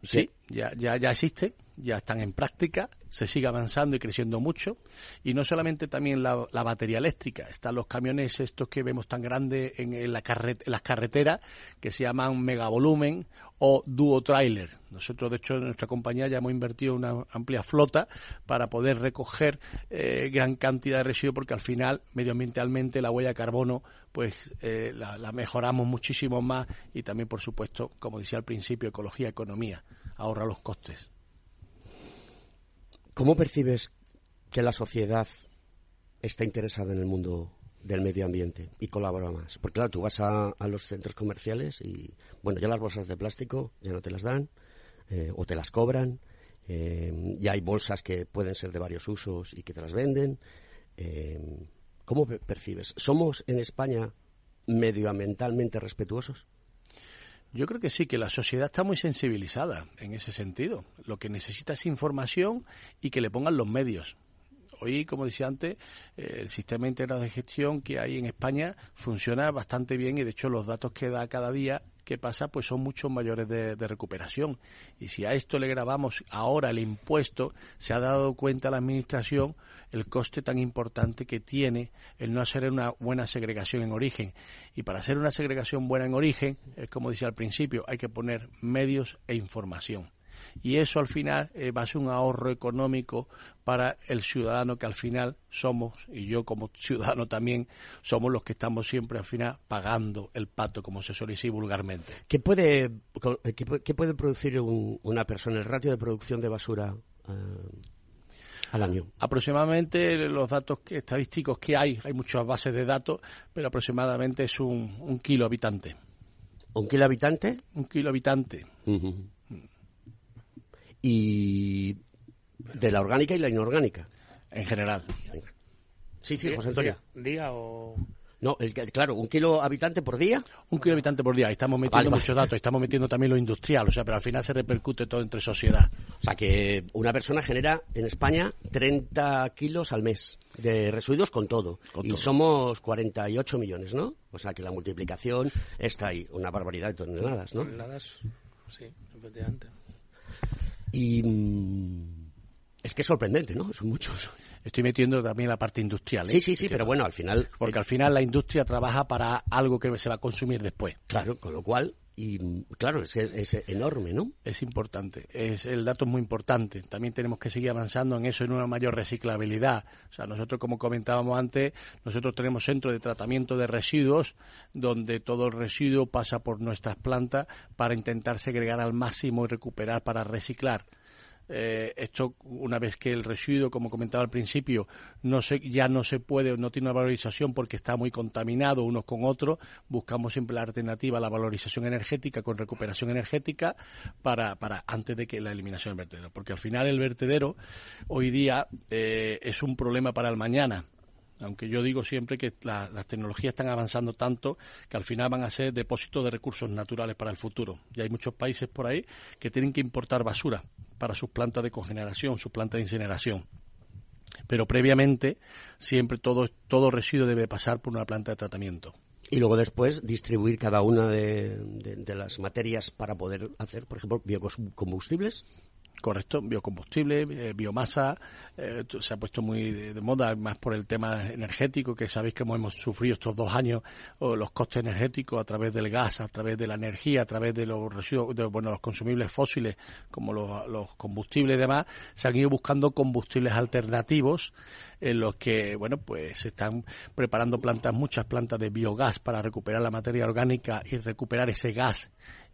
Sí, ya, ya, ya existe, ya están en práctica, se sigue avanzando y creciendo mucho. Y no solamente también la, batería eléctrica, están los camiones estos que vemos tan grandes en, las carreteras, que se llaman megavolumen o duo trailer. Nosotros, de hecho, en nuestra compañía ya hemos invertido una amplia flota para poder recoger eh, gran cantidad de residuos, porque al final, medioambientalmente, la huella de carbono, pues eh, la, la mejoramos muchísimo más y también, por supuesto, como decía al principio, ecología, economía, ahorra los costes. ¿Cómo percibes que la sociedad está interesada en el mundo del medio ambiente y colabora más. Porque claro, tú vas a, los centros comerciales y, bueno, ya las bolsas de plástico ya no te las dan eh, o te las cobran. Eh, ya hay bolsas que pueden ser de varios usos y que te las venden. Eh, ¿Cómo percibes? ¿Somos en España medioambientalmente respetuosos? Yo creo que sí, que la sociedad está muy sensibilizada en ese sentido. Lo que necesita es información y que le pongan los medios hoy, como decía antes, eh, el sistema integrado de gestión que hay en España funciona bastante bien y de hecho los datos que da cada día que pasa pues son mucho mayores de, recuperación. Y si a esto le grabamos ahora el impuesto, se ha dado cuenta la Administración el coste tan importante que tiene el no hacer una buena segregación en origen. Y para hacer una segregación buena en origen, es como decía al principio, hay que poner medios e información y eso al final eh, va a ser un ahorro económico para el ciudadano que al final somos, y yo como ciudadano también, somos los que estamos siempre al final pagando el pato, como se suele decir vulgarmente. ¿Qué puede, qué, puede producir una persona, el ratio de producción de basura? Eh, al año. Aproximadamente los datos estadísticos que hay, hay muchas bases de datos, pero aproximadamente es un, kilo habitante. ¿Un kilo habitante? Un kilo habitante y de la orgánica y la inorgánica. En general. Sí, sí, José Antonio. ¿Día, o...? No, el, claro, un kilo habitante por día. Un kilo habitante por día. Estamos metiendo muchos datos, estamos metiendo también lo industrial, o sea, pero al final se repercute todo entre sociedad. O sea, que una persona genera en España 30 kilos al mes de residuos con todo. y somos 48 millones, ¿no? O sea, que la multiplicación está ahí, una barbaridad de toneladas, ¿no? Toneladas, sí, efectivamente. Y mm, es que es sorprendente, ¿no? Son muchos. Estoy metiendo también la parte industrial. ¿eh? Sí, sí, sí, pero bueno, al final... Porque al final la industria trabaja para algo que se va a consumir después. Claro, con lo cual, y claro, es, es enorme, ¿no? Es importante, es el dato es muy importante. También tenemos que seguir avanzando en eso, en una mayor reciclabilidad. O sea, nosotros, como comentábamos antes, nosotros tenemos centros de tratamiento de residuos donde todo el residuo pasa por nuestras plantas para intentar segregar al máximo y recuperar para reciclar. Eh, esto una vez que el residuo, como comentaba al principio, no se, ya no se puede, no tiene una valorización porque está muy contaminado unos con otros, buscamos siempre la alternativa a la valorización energética con recuperación energética para, para antes de que la eliminación del vertedero, porque al final el vertedero hoy día eh, es un problema para el mañana aunque yo digo siempre que las tecnologías están avanzando tanto que al final van a ser depósitos de recursos naturales para el futuro. Y hay muchos países por ahí que tienen que importar basura para sus plantas de cogeneración, sus plantas de incineración. Pero previamente siempre todo, todo residuo debe pasar por una planta de tratamiento. Y luego después distribuir cada una de las materias para poder hacer, por ejemplo, biocombustibles. Correcto, biocombustible, eh, biomasa, eh, se ha puesto muy de, moda, más por el tema energético, que sabéis que hemos sufrido estos dos años los costes energéticos a través del gas, a través de la energía, a través de los residuos, de, bueno, los consumibles fósiles, como los, los combustibles y demás, se han ido buscando combustibles alternativos en los que, bueno, pues se están preparando plantas, muchas plantas de biogás para recuperar la materia orgánica y recuperar ese gas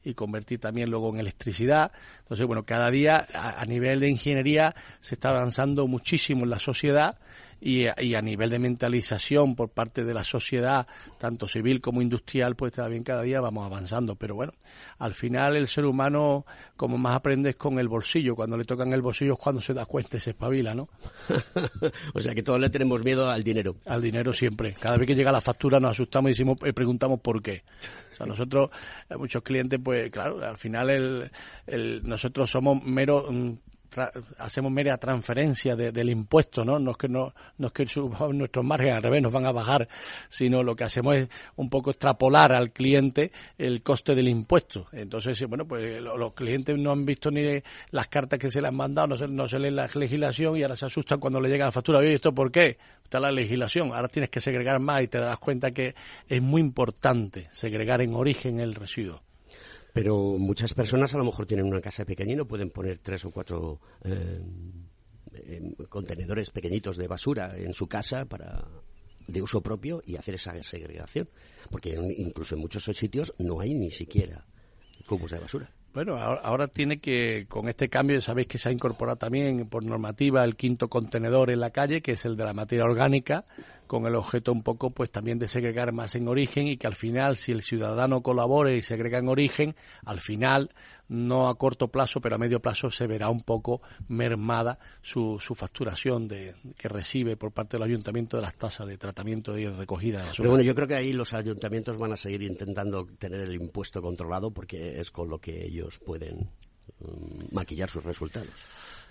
y convertir también luego en electricidad. Entonces, bueno, cada día a, nivel de ingeniería se está avanzando muchísimo en la sociedad y, a nivel de mentalización por parte de la sociedad, tanto civil como industrial, pues también cada día vamos avanzando. Pero bueno, al final el ser humano, como más aprende es con el bolsillo. Cuando le tocan el bolsillo es cuando se da cuenta y se espabila, ¿no? *laughs* o sea que todos le tenemos miedo al dinero. Al dinero siempre. Cada vez que llega la factura nos asustamos y decimos, eh, preguntamos por qué. O nosotros, eh, muchos clientes, pues claro, al final el, el, nosotros somos mero hacemos mera transferencia del impuesto, ¿no? No es que no, no es que nuestros márgenes al revés nos van a bajar, sino lo que hacemos es un poco extrapolar al cliente el coste del impuesto. Entonces, bueno, pues los clientes no han visto ni las cartas que se les han mandado, no se, no se leen la legislación y ahora se asustan cuando le llega la factura. Oye, ¿esto por qué? Está la legislación, ahora tienes que segregar más y te das cuenta que es muy importante segregar en origen el residuo. Pero muchas personas a lo mejor tienen una casa pequeña y no pueden poner tres o cuatro eh, em, contenedores pequeñitos de basura en su casa para de uso propio y hacer esa segregación. Porque incluso en muchos sitios no hay ni siquiera cubos de basura. Bueno, ahora, tiene que, con este cambio, sabéis que se ha incorporado también por normativa el quinto contenedor en la calle, que es el de la materia orgánica, con el objeto un poco pues también de segregar más en origen y que al final si el ciudadano colabore y segrega en origen, al final no a corto plazo pero a medio plazo se verá un poco mermada su, su facturación de, que recibe por parte del ayuntamiento de las tasas de tratamiento y recogida. De pero bueno, yo creo que ahí los ayuntamientos van a seguir intentando tener el impuesto controlado porque es con lo que ellos pueden mm, maquillar sus resultados.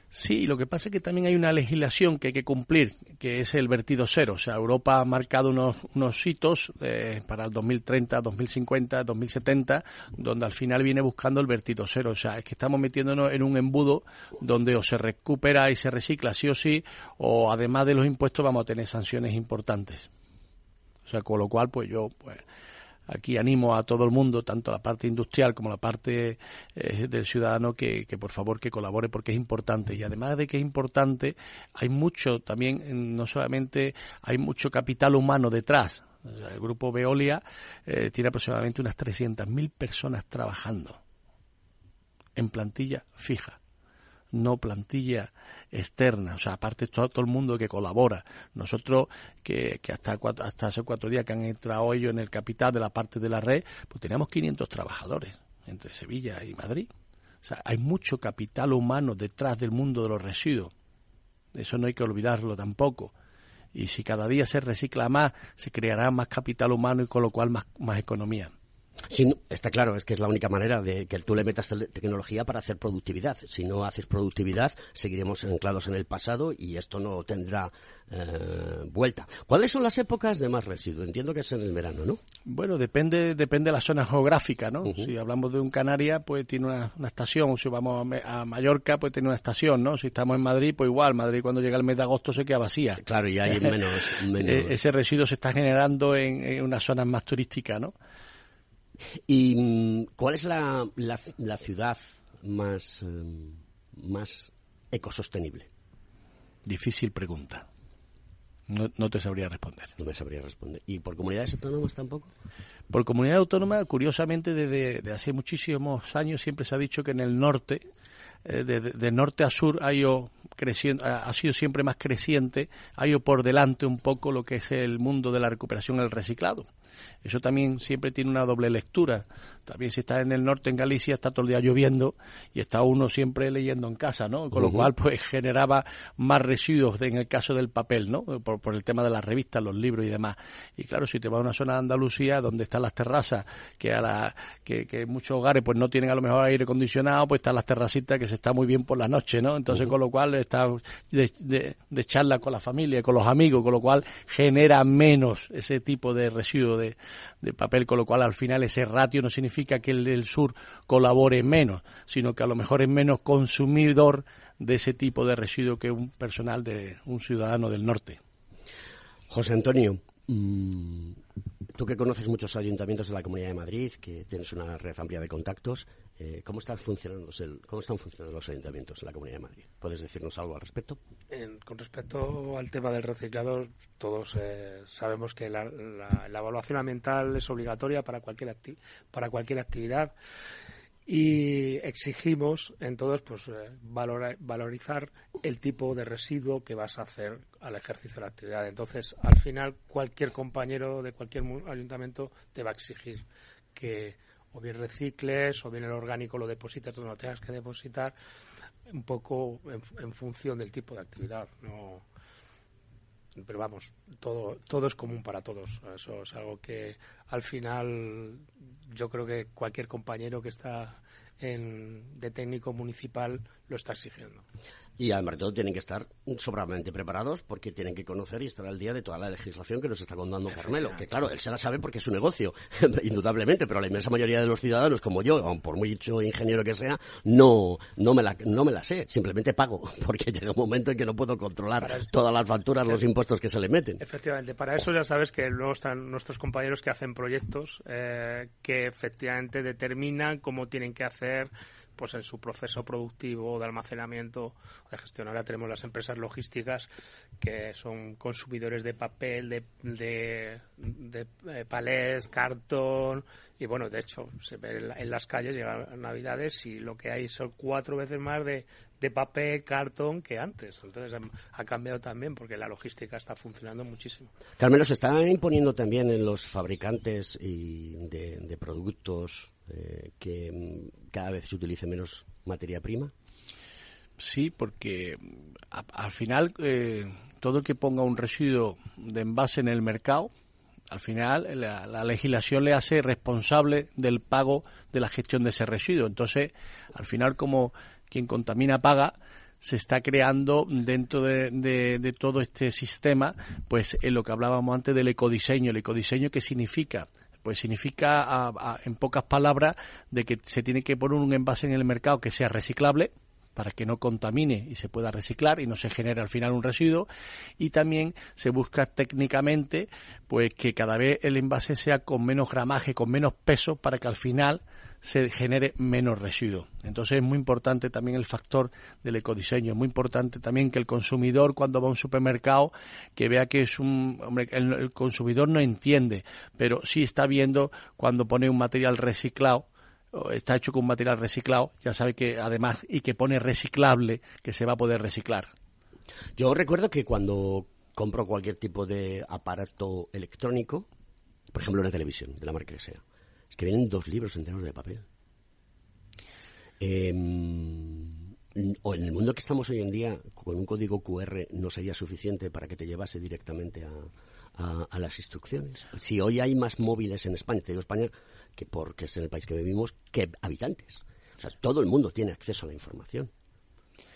Sí, lo que pasa es que también hay una legislación que hay que cumplir, que es el vertido cero. O sea, Europa ha marcado unos, unos hitos eh, para el 2030, 2050, 2070, donde al final viene buscando el vertido cero. O sea, es que estamos metiéndonos en un embudo donde o se recupera y se recicla sí o sí, o además de los impuestos vamos a tener sanciones importantes. O sea, con lo cual, pues yo, pues, aquí animo a todo el mundo, tanto la parte industrial como la parte eh, del ciudadano, que, por favor que colabore porque es importante. Y además de que es importante, hay mucho también, no solamente hay mucho capital humano detrás. El grupo Veolia eh, tiene aproximadamente unas 300.000 personas trabajando en plantilla fija no plantilla externa, o sea, aparte todo, todo el mundo que colabora. Nosotros, que, que hasta, hasta hace cuatro días que han entrado ellos en el capital de la parte de la red, pues teníamos 500 trabajadores entre Sevilla y Madrid. O sea, hay mucho capital humano detrás del mundo de los residuos. Eso no hay que olvidarlo tampoco. Y si cada día se recicla más, se creará más capital humano y con lo cual más, más economía. Sí, está claro, es que es la única manera de que tú le metas tecnología para hacer productividad. Si no haces productividad, seguiremos anclados en el pasado y esto no tendrá eh, vuelta. ¿Cuáles son las épocas de más residuo? Entiendo que es en el verano, ¿no? Bueno, depende depende de la zona geográfica, ¿no? Si hablamos de un Canaria, pues tiene una, estación. Si vamos a, Mallorca, pues tiene una estación, ¿no? Si estamos en Madrid, pues igual. Madrid cuando llega el mes de agosto se queda vacía. Claro, y hay menos... *laughs* E-, ese residuo se está generando en, en unas zonas más turísticas, ¿no? ¿Y mm, cuál es la, la, ciudad más, eh, más ecosostenible? Difícil pregunta. No, no, te sabría responder. No me sabría responder. ¿Y por comunidades autónomas tampoco? Por comunidad autónoma, curiosamente, desde, hace muchísimos años siempre se ha dicho que en el norte, eh, de, norte a sur, ha, ido creciendo, ha sido siempre más creciente, ha ido por delante un poco lo que es el mundo de la recuperación el reciclado. Eso también siempre tiene una doble lectura. También si está en el norte, en Galicia, está todo el día lloviendo y está uno siempre leyendo en casa, ¿no? Con lo cual, pues generaba más residuos en el caso del papel, ¿no? Por, el tema de las revistas, los libros y demás. Y claro, si te vas a una zona de Andalucía donde están las terrazas, que a la, que, muchos hogares pues no tienen a lo mejor aire acondicionado, pues están las terracitas que se está muy bien por la noche, ¿no? Entonces, con lo cual está de, de, charla con la familia, con los amigos, con lo cual genera menos ese tipo de residuos de, de papel, con lo cual al final ese ratio no significa que el del sur colabore menos, sino que a lo mejor es menos consumidor de ese tipo de residuo que un personal de un ciudadano del norte. José Antonio, mm, tú que conoces muchos ayuntamientos de la Comunidad de Madrid, que tienes una red amplia de contactos, eh, ¿cómo, están funcionando, ¿Cómo están funcionando los ayuntamientos en la Comunidad de Madrid? ¿Puedes decirnos algo al respecto? con respecto al tema del reciclado, todos eh, sabemos que la, evaluación ambiental es obligatoria para cualquier, para cualquier actividad y exigimos en todos pues eh, valorizar el tipo de residuo que vas a hacer al ejercicio de la actividad. Entonces, al final, cualquier compañero de cualquier ayuntamiento te va a exigir que o bien recicles o bien el orgánico lo depositas donde lo tengas que depositar un poco en, función del tipo de actividad no pero vamos todo todo es común para todos. Eso es algo que al final yo creo que cualquier compañero que está en, de técnico municipal lo está exigiendo y además todo tienen que estar sobradamente preparados porque tienen que conocer y estar al día de toda la legislación que nos está contando Carmelo. Que claro, él se la sabe porque es su negocio, *laughs* indudablemente, pero la inmensa mayoría de los ciudadanos, como yo, por mucho ingeniero que sea, no, no, me, la, no me la sé, simplemente pago, *laughs* porque llega un momento en que no puedo controlar todas las facturas, los impuestos que se le meten. Efectivamente, para eso ya sabes que luego están nuestros compañeros que hacen proyectos eh, que efectivamente determinan cómo tienen que hacer pues en su proceso productivo de almacenamiento de gestión. Ahora tenemos las empresas logísticas que son consumidores de papel, de, de, de eh, palés, cartón y bueno, de hecho se ve en, las calles llegan navidades y lo que hay son cuatro veces más de, de papel, cartón que antes. Entonces ha cambiado también porque la logística está funcionando muchísimo. Carmelo, se está imponiendo también en los fabricantes y de productos eh, que cada vez se utilice menos materia prima? Sí, porque al final eh, todo el que ponga un residuo de envase en el mercado, al final la, legislación le hace responsable del pago de la gestión de ese residuo. Entonces, al final como quien contamina paga, se está creando dentro de, todo este sistema, pues en lo que hablábamos antes del ecodiseño. El ecodiseño, ¿qué significa? Pues significa, en pocas palabras, de que se tiene que poner un envase en el mercado que sea reciclable, para que no contamine y se pueda reciclar y no se genere al final un residuo y también se busca técnicamente pues que cada vez el envase sea con menos gramaje, con menos peso para que al final se genere menos residuo. Entonces es muy importante también el factor del ecodiseño, es muy importante también que el consumidor cuando va a un supermercado que vea que es un hombre el, el consumidor no entiende, pero sí está viendo cuando pone un material reciclado está hecho con material reciclado, ya sabe que además y que pone reciclable, que se va a poder reciclar. Yo recuerdo que cuando compro cualquier tipo de aparato electrónico, por ejemplo una televisión, de la marca que sea, que vienen dos libros enteros de papel. Em, o en el mundo que estamos hoy en día, con un código QR no sería suficiente para que te llevase directamente a, a las instrucciones. Si hoy hay más móviles en España, te digo España, que porque es el país que vivimos, que habitantes. O sea, todo el mundo tiene acceso a la información.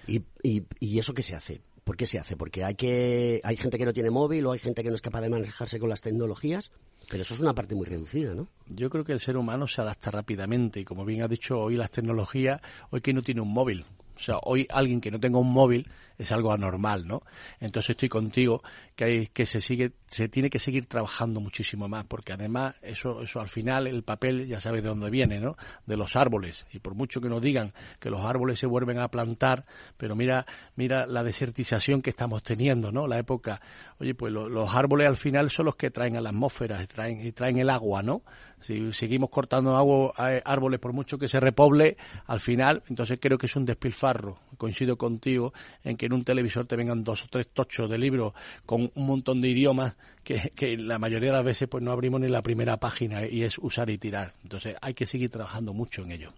¿Y, y, eso qué se hace? ¿Por qué se hace? Porque hay, que, hay gente que no tiene móvil o hay gente que no es capaz de manejarse con las tecnologías, pero eso es una parte muy reducida, ¿no? Yo creo que el ser humano se adapta rápidamente y como bien ha dicho hoy las tecnologías, hoy que no tiene un móvil, o sea, hoy alguien que no tenga un móvil es algo anormal, ¿no? Entonces estoy contigo que hay que se sigue se tiene que seguir trabajando muchísimo más porque además eso eso al final el papel ya sabes de dónde viene, ¿no? De los árboles y por mucho que nos digan que los árboles se vuelven a plantar, pero mira mira la desertización que estamos teniendo, ¿no? La época, oye, pues los árboles al final son los que traen a la atmósfera y traen y traen el agua, ¿no? Si seguimos cortando agua, eh, árboles por mucho que se repoble, al final, entonces creo que es un despilfarro. Coincido contigo en que en un televisor te vengan dos o tres tochos de libros con un montón de idiomas que, que la mayoría de las veces pues no abrimos ni la primera página y es usar y tirar. Entonces hay que seguir trabajando mucho en ello.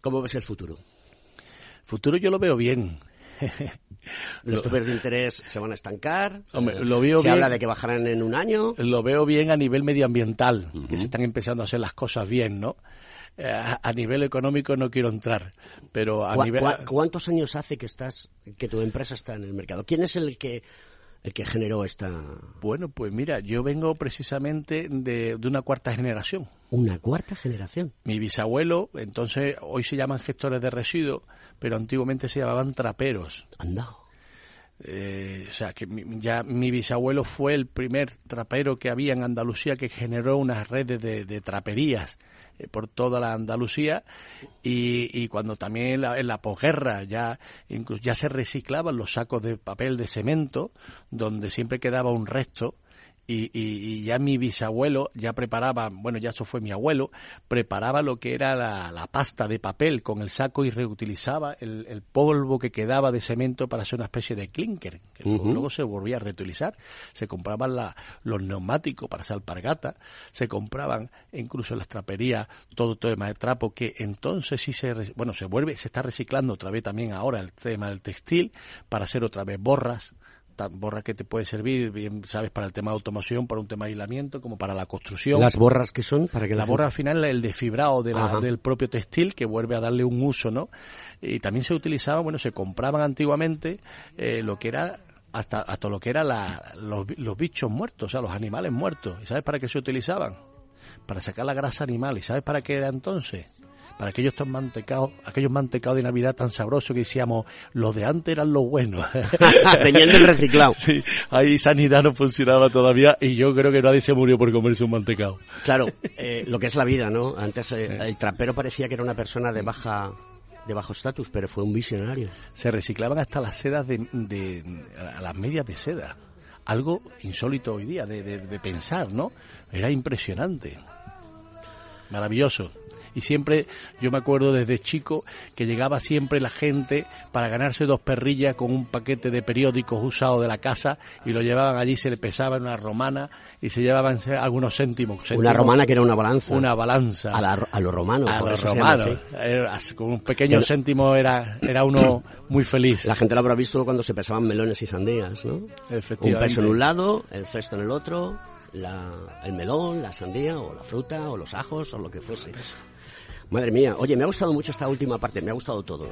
¿Cómo ves el futuro? Futuro yo lo veo bien. *laughs* Los topes de interés se van a estancar. lo veo se habla de que bajarán en un año. Lo veo bien a nivel medioambiental, que se están empezando a hacer las cosas bien, ¿no? Eh, a, nivel económico no quiero entrar, pero a nivel... ¿Cuántos años hace que estás, que tu empresa está en el mercado? ¿Quién es el que el que generó esta...? Bueno, pues mira, yo vengo precisamente de, de, una cuarta generación. ¿Una cuarta generación? Mi bisabuelo, entonces, hoy se llaman gestores de residuos, pero antiguamente se llamaban traperos. Anda. Eh, o sea, que ya mi bisabuelo fue el primer trapero que había en Andalucía que generó unas redes de traperías eh, por toda la Andalucía. Y, y cuando también en la, posguerra ya incluso ya se reciclaban los sacos de papel de cemento donde siempre quedaba un resto y, y, ya mi bisabuelo ya preparaba, bueno, ya eso fue mi abuelo, preparaba lo que era la, pasta de papel con el saco y reutilizaba el, polvo que quedaba de cemento para hacer una especie de clinker, que luego se volvía a reutilizar. Se compraban la, los neumáticos para hacer alpargata, se compraban incluso las traperías todo tema de trapo que entonces sí se, bueno, se vuelve, se está reciclando otra vez también ahora el tema del textil para hacer otra vez borras, borras que te puede servir, bien sabes, para el tema de automoción, para un tema de aislamiento, como para la construcción. ¿Las borras que son? para que La borra al final el desfibrado de del propio textil, que vuelve a darle un uso, ¿no? Y también se utilizaba, bueno, se compraban antiguamente eh, lo que era hasta, hasta lo que era los, los bichos muertos, o sea, los animales muertos. ¿Y sabes para qué se utilizaban? Para sacar la grasa animal. ¿Y sabes para qué era entonces? Para aquellos tan mantecados, aquellos mantecados de Navidad tan sabrosos que decíamos, los de antes eran los buenos. *laughs* Teniendo el reciclado. Sí, ahí sanidad no funcionaba todavía y yo creo que nadie se murió por comerse un mantecado. Claro, eh, lo que es la vida, ¿no? Antes eh, el trapero parecía que era una persona de baja de bajo estatus, pero fue un visionario. Se reciclaban hasta las sedas de, de a las medias de seda. Algo insólito hoy día de, de pensar, ¿no? Era impresionante. Maravilloso y siempre yo me acuerdo desde chico que llegaba siempre la gente para ganarse dos perrillas con un paquete de periódicos usados de la casa y lo llevaban allí, se le pesaba en una romana y se llevaban algunos céntimos. Una romana que era una balanza. Una balanza. A, la, a los romanos. A los romanos. con un pequeño céntimo era, era uno *coughs* muy feliz. La gente lo habrá visto cuando se pesaban melones y sandías, ¿no? Un peso en un lado, el cesto en el otro. La, el melón, la sandía o la fruta o los ajos o lo que fuese. Madre mía, oye, me ha gustado mucho esta última parte, me ha gustado todo,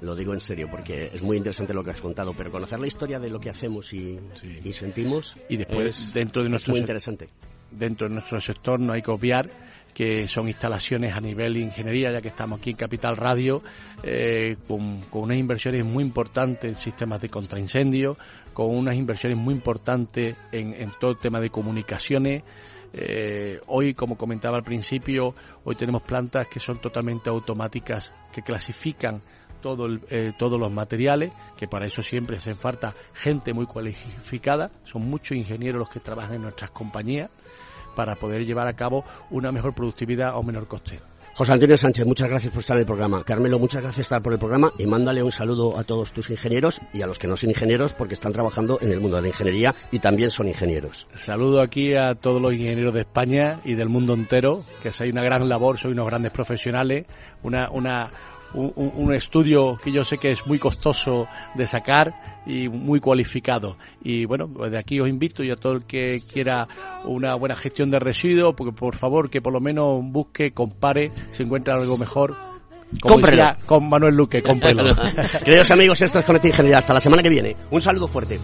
lo, digo en serio, porque es muy interesante lo que has contado, pero conocer la historia de lo que hacemos y, sentimos y después dentro de nuestro muy interesante. Dentro de nuestro sector no hay que obviar que son instalaciones a nivel ingeniería, ya que estamos aquí en Capital Radio, eh, con, con, unas inversiones muy importantes en sistemas de contraincendio, con unas inversiones muy importantes en, en todo el tema de comunicaciones, eh, hoy, como comentaba al principio, hoy tenemos plantas que son totalmente automáticas, que clasifican todo eh, todos los materiales, que para eso siempre se falta gente muy cualificada, son muchos ingenieros los que trabajan en nuestras compañías para poder llevar a cabo una mejor productividad o menor coste. José Antonio Sánchez, muchas gracias por estar en el programa. Carmelo, muchas gracias por estar por el programa y mándale un saludo a todos tus ingenieros y a los que no son ingenieros porque están trabajando en el mundo de la ingeniería y también son ingenieros. Saludo aquí a todos los ingenieros de España y del mundo entero, que hay una gran labor, soy unos grandes profesionales, una, una, un, estudio que yo sé que es muy costoso de sacar y muy cualificado. Y bueno, pues de aquí os invito y a todo el que quiera una buena gestión de residuos, porque por favor que por lo menos busque, compare, si encuentra algo mejor. Cómprelo. Con Manuel Luque, cómprelo. *laughs* Queridos amigos, esto es Conecta Ingeniería. Hasta la semana que viene. Un saludo fuerte.